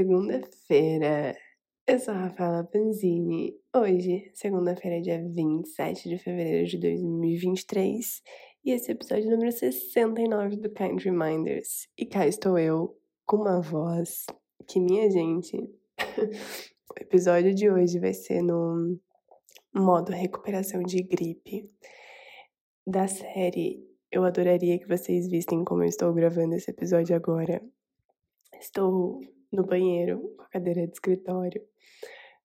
segunda-feira. Eu sou a Rafaela Panzini. Hoje, segunda-feira, dia 27 de fevereiro de 2023, e esse é o episódio número 69 do Kind Reminders. E cá estou eu, com uma voz que, minha gente, o episódio de hoje vai ser no modo recuperação de gripe da série. Eu adoraria que vocês vissem como eu estou gravando esse episódio agora. Estou no banheiro, com a cadeira de escritório,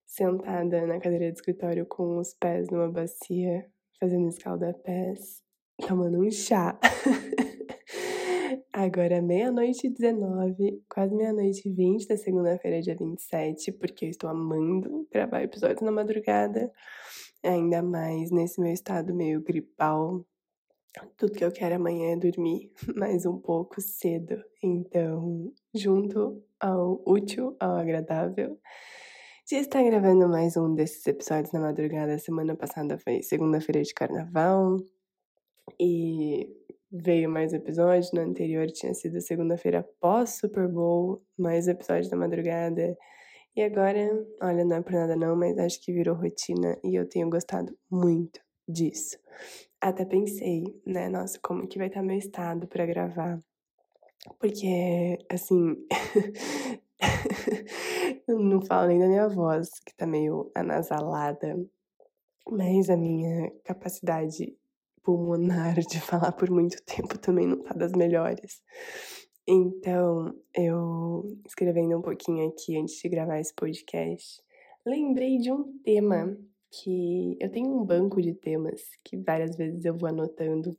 sentada na cadeira de escritório com os pés numa bacia, fazendo escalda-pés, tomando um chá. Agora, meia-noite e 19, quase meia-noite e 20 da segunda-feira, dia 27, porque eu estou amando gravar episódios na madrugada, ainda mais nesse meu estado meio gripal, tudo que eu quero amanhã é dormir mais um pouco cedo. Então, junto ao útil, ao agradável, de estar gravando mais um desses episódios na madrugada. Semana passada foi segunda-feira de carnaval e veio mais episódio. No anterior tinha sido segunda-feira pós Super Bowl, mais episódio da madrugada. E agora, olha, não é por nada não, mas acho que virou rotina e eu tenho gostado muito disso. Até pensei, né, nossa, como que vai estar meu estado para gravar? Porque, assim, não falo nem da minha voz, que tá meio anasalada, mas a minha capacidade pulmonar de falar por muito tempo também não tá das melhores. Então, eu escrevendo um pouquinho aqui antes de gravar esse podcast, lembrei de um tema que eu tenho um banco de temas que várias vezes eu vou anotando,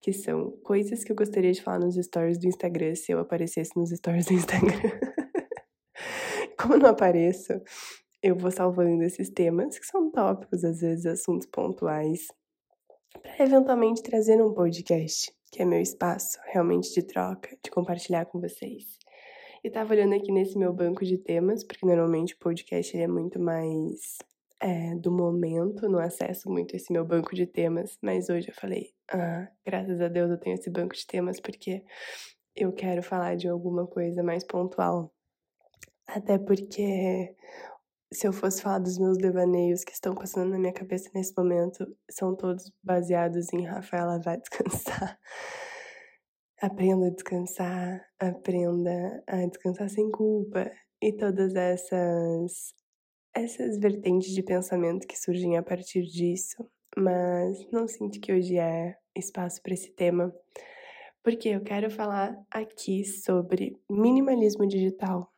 que são coisas que eu gostaria de falar nos stories do Instagram se eu aparecesse nos stories do Instagram. Como não apareço, eu vou salvando esses temas, que são tópicos, às vezes assuntos pontuais, para eventualmente trazer um podcast, que é meu espaço realmente de troca, de compartilhar com vocês. E tava olhando aqui nesse meu banco de temas, porque normalmente o podcast ele é muito mais é, do momento, não acesso muito esse meu banco de temas, mas hoje eu falei, ah, graças a Deus eu tenho esse banco de temas porque eu quero falar de alguma coisa mais pontual. Até porque se eu fosse falar dos meus devaneios que estão passando na minha cabeça nesse momento, são todos baseados em Rafaela vai descansar. Aprenda a descansar, aprenda a descansar sem culpa. E todas essas essas vertentes de pensamento que surgem a partir disso, mas não sinto que hoje é espaço para esse tema, porque eu quero falar aqui sobre minimalismo digital.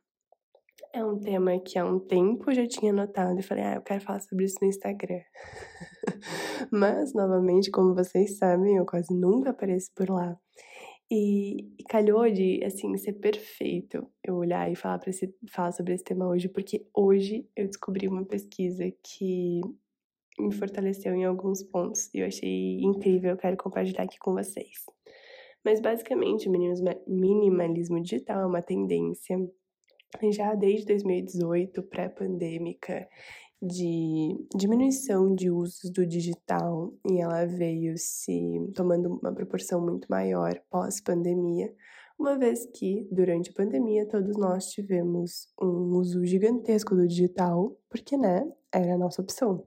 É um tema que há um tempo eu já tinha notado e falei, ah, eu quero falar sobre isso no Instagram. mas, novamente, como vocês sabem, eu quase nunca apareço por lá. E, e, calhou de, assim, ser perfeito eu olhar e falar, esse, falar sobre esse tema hoje, porque hoje eu descobri uma pesquisa que me fortaleceu em alguns pontos e eu achei incrível, eu quero compartilhar aqui com vocês. Mas basicamente, o minimalismo digital é uma tendência já desde 2018, pré-pandêmica, de diminuição de usos do digital e ela veio se tomando uma proporção muito maior pós-pandemia, uma vez que durante a pandemia todos nós tivemos um uso gigantesco do digital, porque né, era a nossa opção.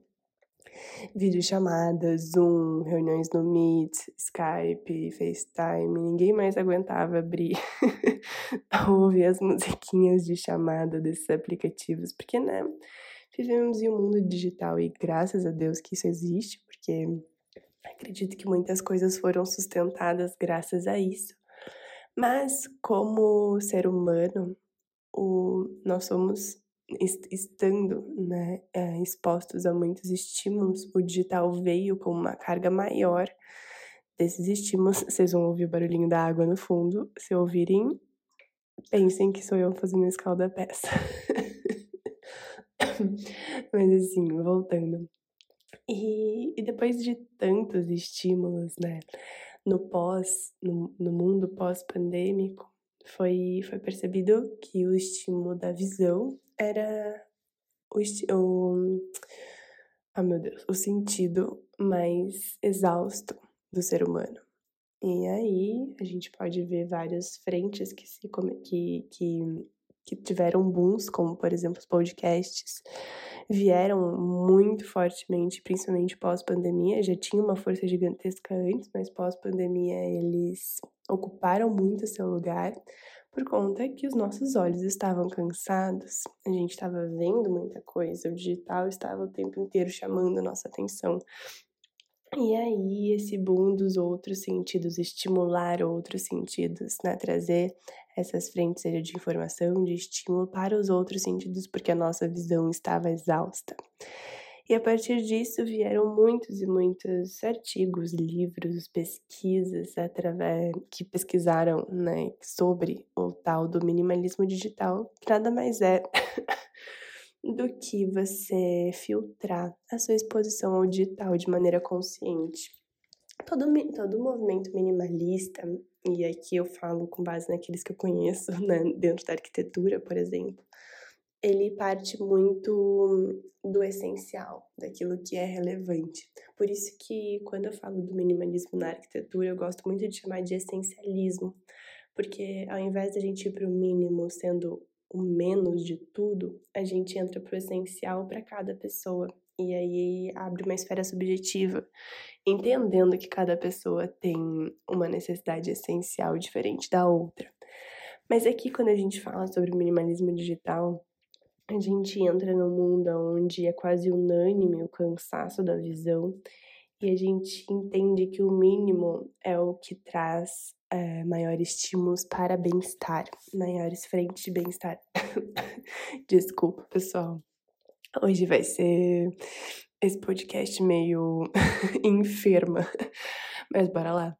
Videochamadas, Zoom, reuniões no Meet, Skype, FaceTime, ninguém mais aguentava abrir ouvir as musiquinhas de chamada desses aplicativos, porque né, Vivemos em um mundo digital e graças a Deus que isso existe, porque acredito que muitas coisas foram sustentadas graças a isso. Mas, como ser humano, o, nós somos, estando né, é, expostos a muitos estímulos, o digital veio com uma carga maior desses estímulos. Vocês vão ouvir o barulhinho da água no fundo. Se ouvirem, pensem que sou eu fazendo escalda peça. Mas assim, voltando. E, e depois de tantos estímulos, né, no pós, no, no mundo pós-pandêmico, foi, foi percebido que o estímulo da visão era o, o oh meu Deus, o sentido mais exausto do ser humano. E aí a gente pode ver várias frentes que se que, que que tiveram booms, como por exemplo os podcasts, vieram muito fortemente, principalmente pós-pandemia. Já tinha uma força gigantesca antes, mas pós-pandemia eles ocuparam muito seu lugar por conta que os nossos olhos estavam cansados, a gente estava vendo muita coisa, o digital estava o tempo inteiro chamando a nossa atenção. E aí, esse boom dos outros sentidos, estimular outros sentidos, né? Trazer essas frentes seja de informação, de estímulo para os outros sentidos, porque a nossa visão estava exausta. E a partir disso vieram muitos e muitos artigos, livros, pesquisas através que pesquisaram né, sobre o tal do minimalismo digital, que nada mais é do que você filtrar a sua exposição ao digital de maneira consciente. Todo, todo movimento minimalista, e aqui eu falo com base naqueles que eu conheço, né, dentro da arquitetura, por exemplo, ele parte muito do essencial, daquilo que é relevante. Por isso que quando eu falo do minimalismo na arquitetura, eu gosto muito de chamar de essencialismo, porque ao invés de a gente ir para o mínimo sendo o menos de tudo, a gente entra para o essencial para cada pessoa. E aí abre uma esfera subjetiva, entendendo que cada pessoa tem uma necessidade essencial diferente da outra. Mas aqui, quando a gente fala sobre minimalismo digital, a gente entra num mundo onde é quase unânime o cansaço da visão e a gente entende que o mínimo é o que traz é, maiores estímulos para bem-estar, maiores frentes de bem-estar. Desculpa, pessoal. Hoje vai ser esse podcast meio enferma, mas bora lá.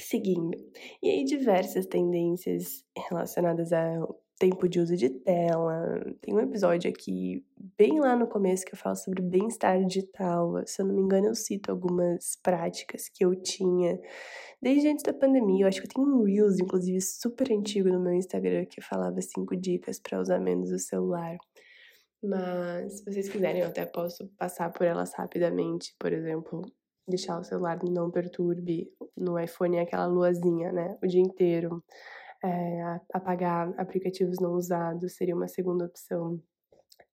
Seguindo. E aí, diversas tendências relacionadas ao tempo de uso de tela. Tem um episódio aqui, bem lá no começo, que eu falo sobre bem-estar digital. Se eu não me engano, eu cito algumas práticas que eu tinha desde antes da pandemia. Eu acho que eu tenho um Reels, inclusive, super antigo no meu Instagram, que falava cinco dicas para usar menos o celular. Mas, se vocês quiserem, eu até posso passar por elas rapidamente. Por exemplo, deixar o celular não perturbe. No iPhone é aquela luazinha, né? O dia inteiro é, apagar aplicativos não usados seria uma segunda opção.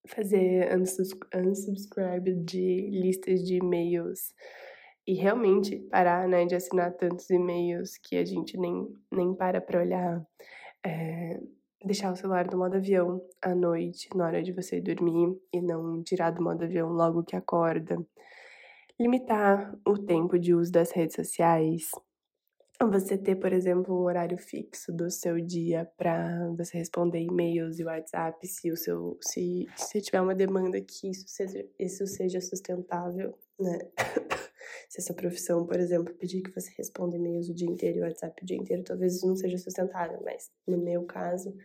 Fazer unsubscribe de listas de e-mails e realmente parar né, de assinar tantos e-mails que a gente nem, nem para para olhar. É, deixar o celular no modo avião à noite, na hora de você dormir, e não tirar do modo avião logo que acorda. Limitar o tempo de uso das redes sociais, você ter, por exemplo, um horário fixo do seu dia para você responder e-mails e WhatsApp, se o seu se, se tiver uma demanda que isso seja, isso seja sustentável, né? se essa profissão, por exemplo, pedir que você responda e-mails o dia inteiro e WhatsApp o dia inteiro, talvez isso não seja sustentável, mas no meu caso,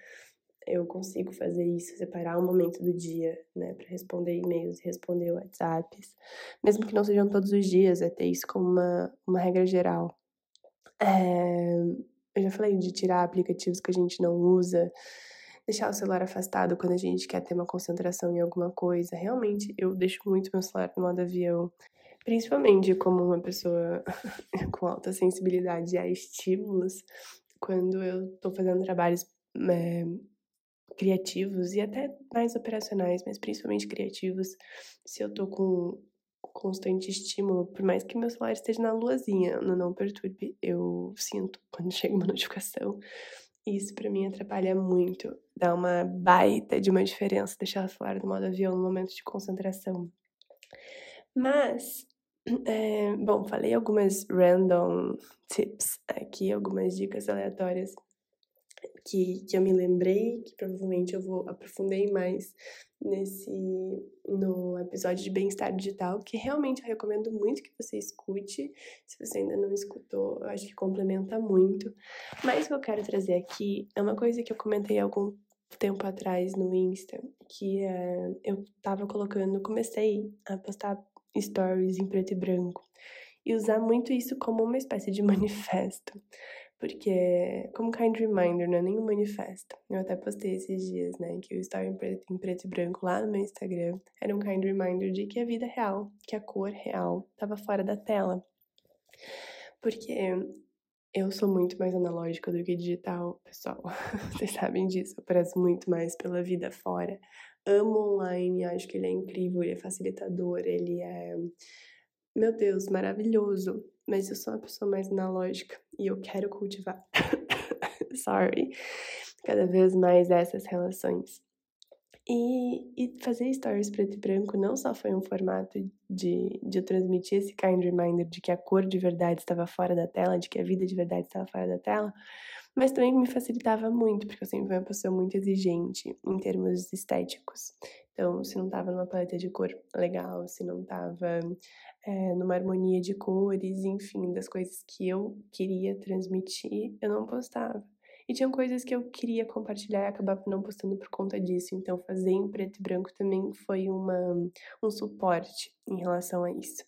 eu consigo fazer isso, separar um momento do dia, né, para responder e-mails e responder WhatsApps, mesmo que não sejam todos os dias, é ter isso como uma, uma regra geral. É, eu já falei de tirar aplicativos que a gente não usa, deixar o celular afastado quando a gente quer ter uma concentração em alguma coisa. Realmente, eu deixo muito meu celular no modo avião, principalmente como uma pessoa com alta sensibilidade a estímulos, quando eu tô fazendo trabalhos é, criativos e até mais operacionais, mas principalmente criativos, se eu tô com constante estímulo, por mais que meu celular esteja na luazinha, no não perturbe, eu sinto quando chega uma notificação. Isso para mim atrapalha muito, dá uma baita de uma diferença deixar o celular no modo avião no momento de concentração. Mas, é, bom, falei algumas random tips aqui, algumas dicas aleatórias que, que eu me lembrei, que provavelmente eu vou aprofundei mais nesse no episódio de bem-estar digital, que realmente eu recomendo muito que você escute. Se você ainda não escutou, eu acho que complementa muito. Mas o que eu quero trazer aqui é uma coisa que eu comentei algum tempo atrás no Insta, que é, eu tava colocando, comecei a postar stories em preto e branco e usar muito isso como uma espécie de manifesto. Porque, como kind reminder, não é nenhum manifesto. Eu até postei esses dias, né, que eu estava em preto, em preto e branco lá no meu Instagram. Era um kind reminder de que a vida real, que a cor real, estava fora da tela. Porque Eu sou muito mais analógica do que digital, pessoal. Vocês sabem disso. Eu prezo muito mais pela vida fora. Amo online, acho que ele é incrível, ele é facilitador, ele é. Meu Deus, maravilhoso. Mas eu sou uma pessoa mais analógica e eu quero cultivar. Sorry. Cada vez mais essas relações. E, e fazer stories preto e branco não só foi um formato de, de eu transmitir esse kind reminder de que a cor de verdade estava fora da tela, de que a vida de verdade estava fora da tela, mas também me facilitava muito, porque eu sempre fui uma pessoa muito exigente em termos estéticos. Então, se não estava numa paleta de cor legal, se não estava é, numa harmonia de cores, enfim, das coisas que eu queria transmitir, eu não postava. E tinham coisas que eu queria compartilhar e acabava não postando por conta disso. Então, fazer em preto e branco também foi uma, um suporte em relação a isso.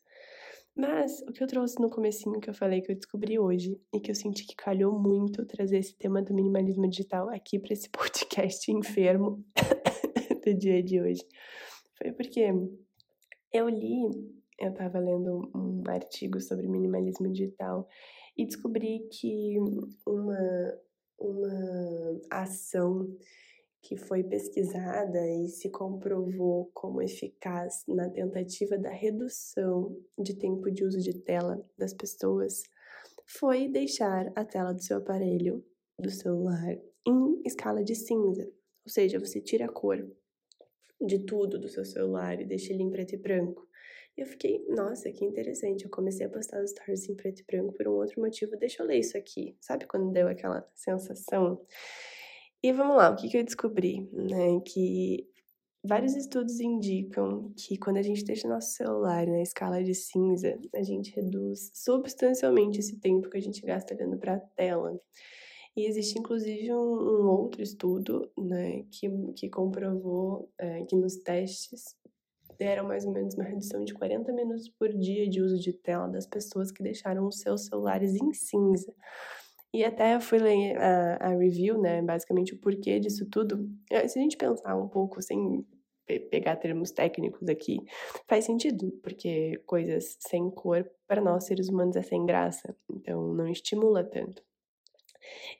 Mas o que eu trouxe no comecinho que eu falei que eu descobri hoje e que eu senti que calhou muito trazer esse tema do minimalismo digital aqui para esse podcast enfermo do dia de hoje foi porque eu li, eu tava lendo um artigo sobre minimalismo digital e descobri que uma uma ação que foi pesquisada e se comprovou como eficaz na tentativa da redução de tempo de uso de tela das pessoas foi deixar a tela do seu aparelho, do celular, em escala de cinza. Ou seja, você tira a cor de tudo do seu celular e deixa ele em preto e branco. E eu fiquei, nossa, que interessante. Eu comecei a postar os stories em preto e branco por um outro motivo. Deixa eu ler isso aqui. Sabe quando deu aquela sensação? E vamos lá, o que, que eu descobri? Né? Que vários estudos indicam que quando a gente deixa nosso celular na escala de cinza, a gente reduz substancialmente esse tempo que a gente gasta olhando para a tela. E existe inclusive um, um, outro estudo né, que, que comprovou é, que nos testes deram mais ou menos uma redução de 40 minutos por dia de uso de tela das pessoas que deixaram os seus celulares em cinza. E até eu fui ler a, a review, né, basicamente o porquê disso tudo. É, se a gente pensar um pouco sem pegar termos técnicos aqui, faz sentido, porque coisas sem cor para nós seres humanos é sem graça, então não estimula tanto.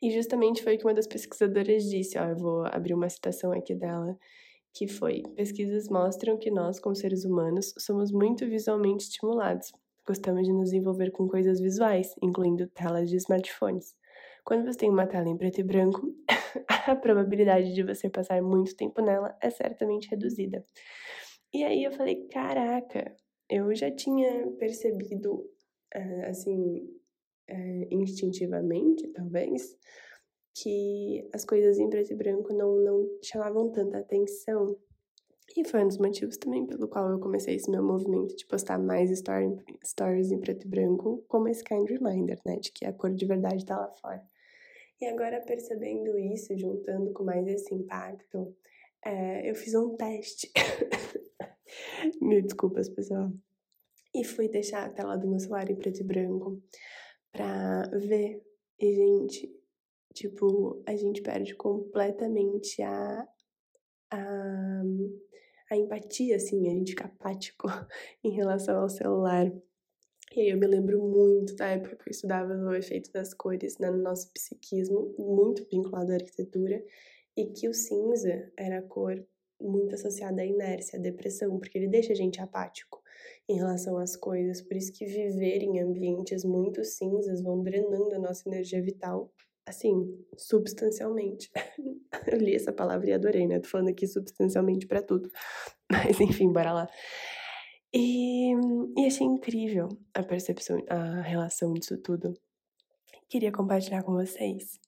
E justamente foi o que uma das pesquisadoras disse, ó, eu vou abrir uma citação aqui dela, que foi: pesquisas mostram que nós, como seres humanos, somos muito visualmente estimulados. Gostamos de nos envolver com coisas visuais, incluindo telas de smartphones. Quando você tem uma tela em preto e branco, a probabilidade de você passar muito tempo nela é certamente reduzida. E aí eu falei: caraca, eu já tinha percebido, eh, assim, é, instintivamente, talvez, que as coisas em preto e branco não, não chamavam tanta atenção. E foi um dos motivos também pelo qual eu comecei esse meu movimento de postar mais story, stories em preto e branco, como esse kind reminder, né, de que a cor de verdade tá lá fora. E agora, percebendo isso, juntando com mais esse impacto, é, eu fiz um teste. Mil desculpas, pessoal. E fui deixar a tela do meu celular em preto e branco pra ver. E, gente, tipo, a gente perde completamente a, a, a empatia, assim, a gente fica apático em relação ao celular. E aí eu me lembro muito da época que eu estudava o efeito das cores né, no nosso psiquismo, muito vinculado à arquitetura, e que o cinza era a cor muito associada à inércia, à depressão, porque ele deixa a gente apático em relação às coisas. Por isso que viver em ambientes muito cinzas vão drenando a nossa energia vital, assim, substancialmente. Eu li essa palavra e adorei, né? Tô falando aqui substancialmente para tudo. Mas enfim, bora lá. E, e achei incrível a percepção, a relação disso tudo. Queria compartilhar com vocês.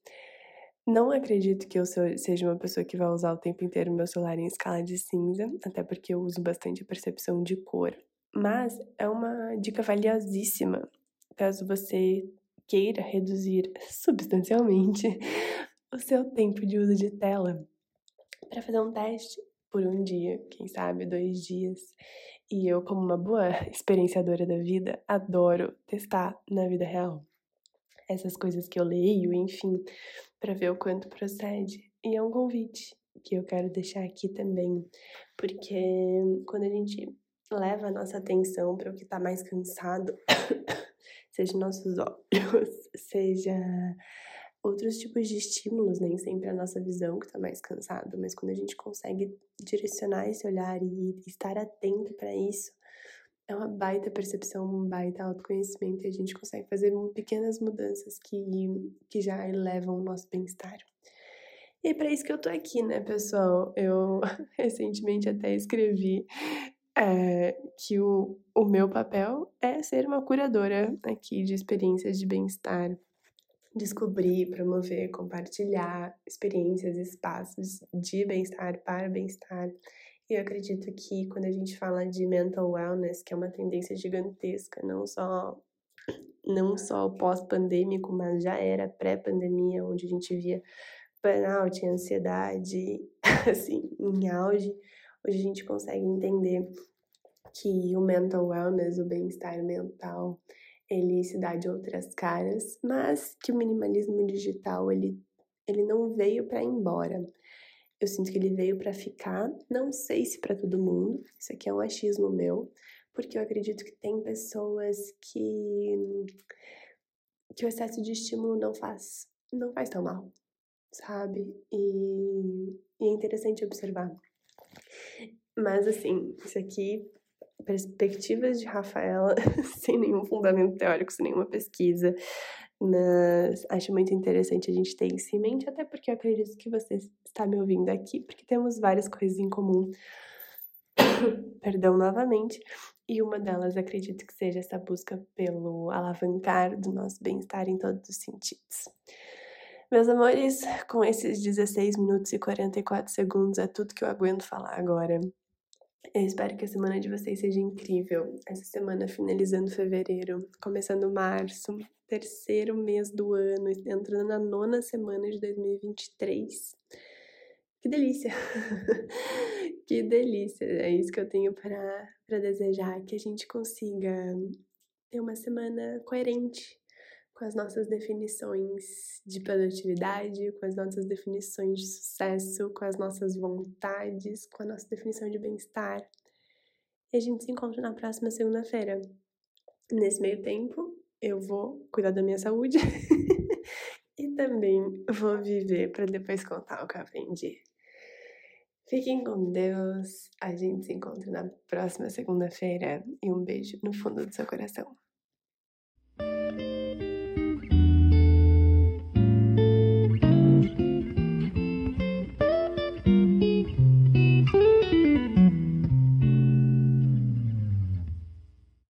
Não acredito que eu seja uma pessoa que vai usar o tempo inteiro meu celular em escala de cinza, até porque eu uso bastante a percepção de cor. Mas é uma dica valiosíssima caso você queira reduzir substancialmente o seu tempo de uso de tela para fazer um teste por um dia, quem sabe dois dias. E eu, como uma boa experienciadora da vida, adoro testar na vida real essas coisas que eu leio, enfim, para ver o quanto procede. E é um convite que eu quero deixar aqui também, porque quando a gente leva a nossa atenção para o que está mais cansado, seja nossos olhos, seja outros tipos de estímulos, nem sempre a nossa visão que está mais cansada, mas quando a gente consegue direcionar esse olhar e estar atento para isso, é uma baita percepção, um baita autoconhecimento e a gente consegue fazer pequenas mudanças que, que já elevam o nosso bem-estar. E é para isso que eu tô aqui, né, pessoal? Eu recentemente até escrevi é, que o, o meu papel é ser uma curadora aqui de experiências de bem-estar, descobrir, promover, compartilhar experiências, espaços de bem-estar para bem-estar. E eu acredito que quando a gente fala de mental wellness, que é uma tendência gigantesca, não só não só pós-pandêmico, mas já era pré-pandemia, onde a gente via burnout, ansiedade, assim, em auge, hoje a gente consegue entender que o mental wellness, o bem-estar mental, ele se dá de outras caras, mas que o minimalismo digital, ele, ele não veio para ir embora. Eu sinto que ele veio para ficar, não sei se para todo mundo, isso aqui é um achismo meu, porque eu acredito que tem pessoas que que o excesso de estímulo não faz não faz tão mal, sabe? E, e é interessante observar. Mas assim, isso aqui perspectivas de Rafaela sem nenhum fundamento teórico, sem nenhuma pesquisa. Mas acho muito interessante a gente ter isso em mente, até porque eu acredito que você está me ouvindo aqui, porque temos várias coisas em comum. Perdão novamente. E uma delas acredito que seja essa busca pelo alavancar do nosso bem-estar em todos os sentidos. Meus amores, com esses 16 minutos e 44 segundos é tudo que eu aguento falar agora. Eu espero que a semana de vocês seja incrível. Essa semana finalizando fevereiro, começando março, terceiro mês do ano, entrando na nona semana de 2023. Que delícia! que delícia! É isso que eu tenho para desejar: que a gente consiga ter uma semana coerente com as nossas definições de produtividade, com as nossas definições de sucesso, com as nossas vontades, com a nossa definição de bem-estar. E a gente se encontra na próxima segunda-feira. Nesse meio tempo, eu vou cuidar da minha saúde e também vou viver para depois contar o que eu aprendi. Fiquem com Deus. A gente se encontra na próxima segunda-feira e um beijo no fundo do seu coração.